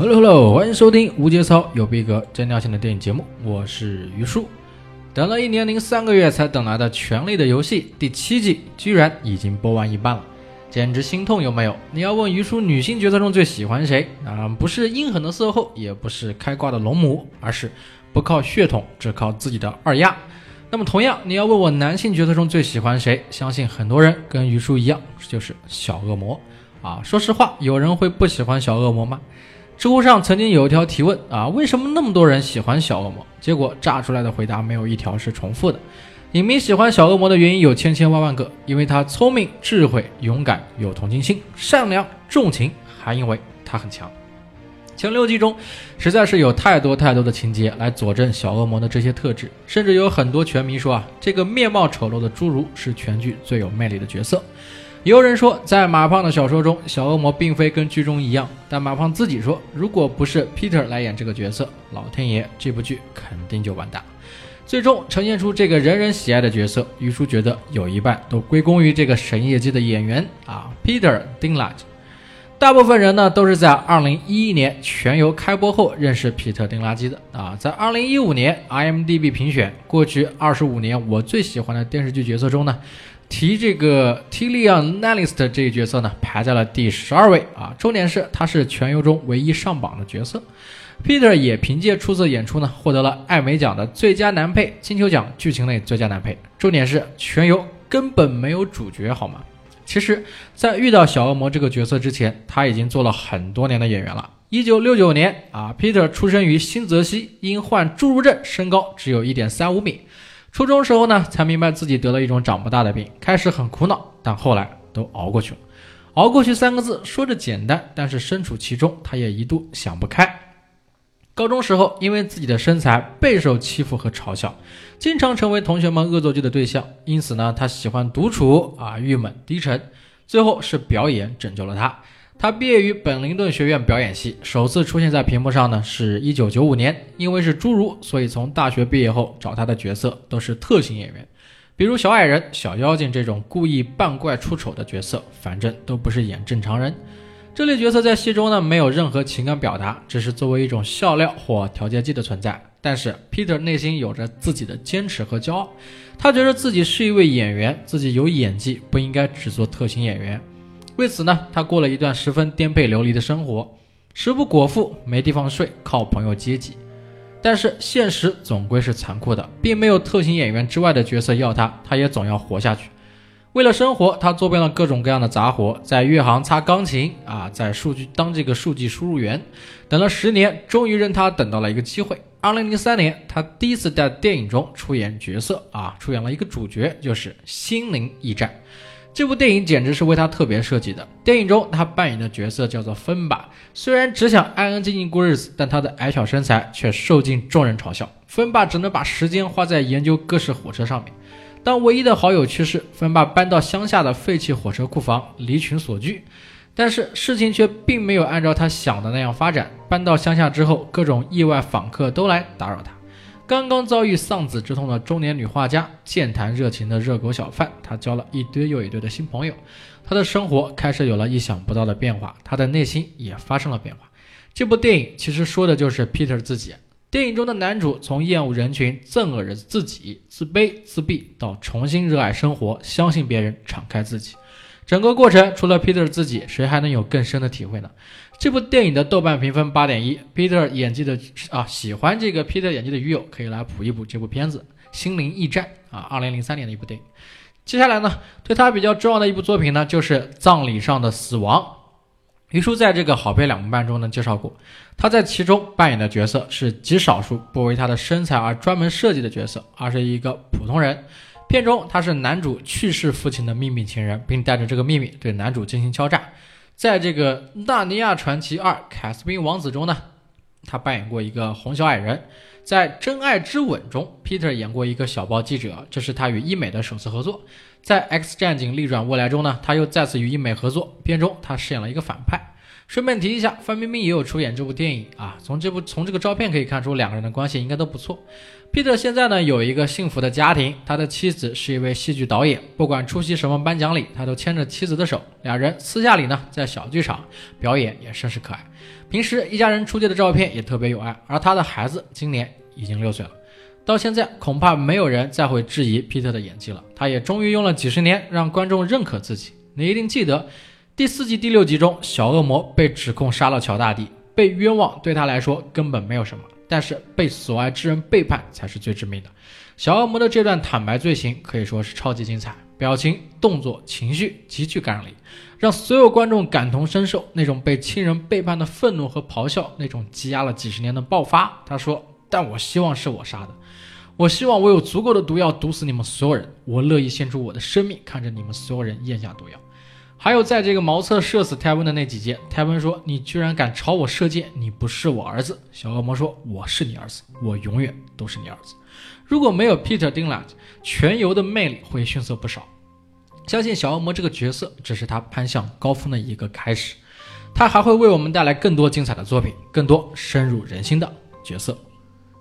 Hello Hello，欢迎收听无节操有逼格真尿性的电影节目，我是于叔。等了一年零三个月才等来的《权力的游戏》第七季，居然已经播完一半了，简直心痛有没有？你要问于叔女性角色中最喜欢谁？啊、不是阴狠的色后，也不是开挂的龙母，而是不靠血统，只靠自己的二丫。那么同样，你要问我男性角色中最喜欢谁？相信很多人跟于叔一样，就是小恶魔啊。说实话，有人会不喜欢小恶魔吗？知乎上曾经有一条提问啊，为什么那么多人喜欢小恶魔？结果炸出来的回答没有一条是重复的。影迷喜欢小恶魔的原因有千千万万个，因为他聪明、智慧、勇敢、有同情心、善良、重情，还因为他很强。前六季中，实在是有太多太多的情节来佐证小恶魔的这些特质，甚至有很多拳迷说啊，这个面貌丑陋的侏儒是全剧最有魅力的角色。也有人说，在马胖的小说中，小恶魔并非跟剧中一样，但马胖自己说，如果不是 Peter 来演这个角色，老天爷这部剧肯定就完蛋。最终呈现出这个人人喜爱的角色，于叔觉得有一半都归功于这个神业绩的演员啊，Peter Dinklage。大部分人呢都是在2011年全游开播后认识皮特·丁拉基的啊，在2015年 IMDB 评选过去25年我最喜欢的电视剧角色中呢，提这个 Tillian Lannister 这一角色呢排在了第十二位啊。重点是他是全游中唯一上榜的角色。Peter 也凭借出色演出呢获得了艾美奖的最佳男配、金球奖剧情类最佳男配。重点是全游根本没有主角好吗？其实，在遇到小恶魔这个角色之前，他已经做了很多年的演员了。一九六九年啊，Peter 出生于新泽西，因患侏儒症，身高只有一点三五米。初中时候呢，才明白自己得了一种长不大的病，开始很苦恼，但后来都熬过去了。熬过去三个字说着简单，但是身处其中，他也一度想不开。高中时候，因为自己的身材备受欺负和嘲笑，经常成为同学们恶作剧的对象。因此呢，他喜欢独处啊，郁闷低沉。最后是表演拯救了他。他毕业于本林顿学院表演系，首次出现在屏幕上呢，是一九九五年。因为是侏儒，所以从大学毕业后找他的角色都是特型演员，比如小矮人、小妖精这种故意扮怪出丑的角色，反正都不是演正常人。这类角色在戏中呢没有任何情感表达，只是作为一种笑料或调节剂的存在。但是 Peter 内心有着自己的坚持和骄傲，他觉得自己是一位演员，自己有演技，不应该只做特型演员。为此呢，他过了一段十分颠沛流离的生活，食不果腹，没地方睡，靠朋友接济。但是现实总归是残酷的，并没有特型演员之外的角色要他，他也总要活下去。为了生活，他做遍了各种各样的杂活，在乐行擦钢琴啊，在数据当这个数据输入员，等了十年，终于让他等到了一个机会。二零零三年，他第一次在电影中出演角色啊，出演了一个主角，就是《心灵驿站》。这部电影简直是为他特别设计的。电影中他扮演的角色叫做芬巴，虽然只想安安静静过日子，但他的矮小身材却受尽众人嘲笑。芬巴只能把时间花在研究各式火车上面。当唯一的好友去世，芬巴搬到乡下的废弃火车库房，离群索居。但是事情却并没有按照他想的那样发展。搬到乡下之后，各种意外访客都来打扰他。刚刚遭遇丧子之痛的中年女画家，健谈热情的热狗小贩，他交了一堆又一堆的新朋友。他的生活开始有了意想不到的变化，他的内心也发生了变化。这部电影其实说的就是 Peter 自己。电影中的男主从厌恶人群、憎恶人自己、自卑自闭，到重新热爱生活、相信别人、敞开自己，整个过程除了 Peter 自己，谁还能有更深的体会呢？这部电影的豆瓣评分八点一，Peter 演技的啊，喜欢这个 Peter 演技的鱼友可以来补一补这部片子《心灵驿站》啊，二零零三年的一部电影。接下来呢，对他比较重要的一部作品呢，就是《葬礼上的死亡》。于叔在这个好片两部半中呢介绍过，他在其中扮演的角色是极少数不为他的身材而专门设计的角色，而是一个普通人。片中他是男主去世父亲的秘密情人，并带着这个秘密对男主进行敲诈。在这个《纳尼亚传奇二：凯斯宾王子》中呢，他扮演过一个红小矮人。在《真爱之吻》中，Peter 演过一个小报记者，这是他与医美的首次合作。在《X 战警：逆转未来》中呢，他又再次与医美合作。片中他饰演了一个反派。顺便提一下，范冰冰也有出演这部电影啊。从这部从这个照片可以看出，两个人的关系应该都不错。Peter 现在呢有一个幸福的家庭，他的妻子是一位戏剧导演，不管出席什么颁奖礼，他都牵着妻子的手。两人私下里呢在小剧场表演也甚是可爱。平时一家人出街的照片也特别有爱。而他的孩子今年已经六岁了，到现在恐怕没有人再会质疑 Peter 的演技了。他也终于用了几十年让观众认可自己。你一定记得。第四季第六集中，小恶魔被指控杀了乔大帝，被冤枉对他来说根本没有什么，但是被所爱之人背叛才是最致命的。小恶魔的这段坦白罪行可以说是超级精彩，表情、动作、情绪极具感染力，让所有观众感同身受。那种被亲人背叛的愤怒和咆哮，那种积压了几十年的爆发。他说：“但我希望是我杀的，我希望我有足够的毒药毒死你们所有人，我乐意献出我的生命，看着你们所有人咽下毒药。”还有，在这个茅厕射死泰温的那几节，泰温说：“你居然敢朝我射箭，你不是我儿子。”小恶魔说：“我是你儿子，我永远都是你儿子。”如果没有 Peter Dinklage，全游的魅力会逊色不少。相信小恶魔这个角色只是他攀向高峰的一个开始，他还会为我们带来更多精彩的作品，更多深入人心的角色。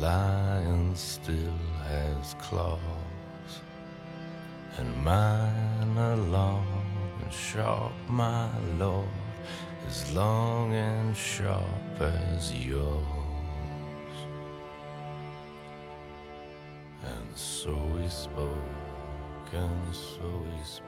lion still has claws, and mine are long and sharp, my lord, as long and sharp as yours. And so we spoke, and so we spoke,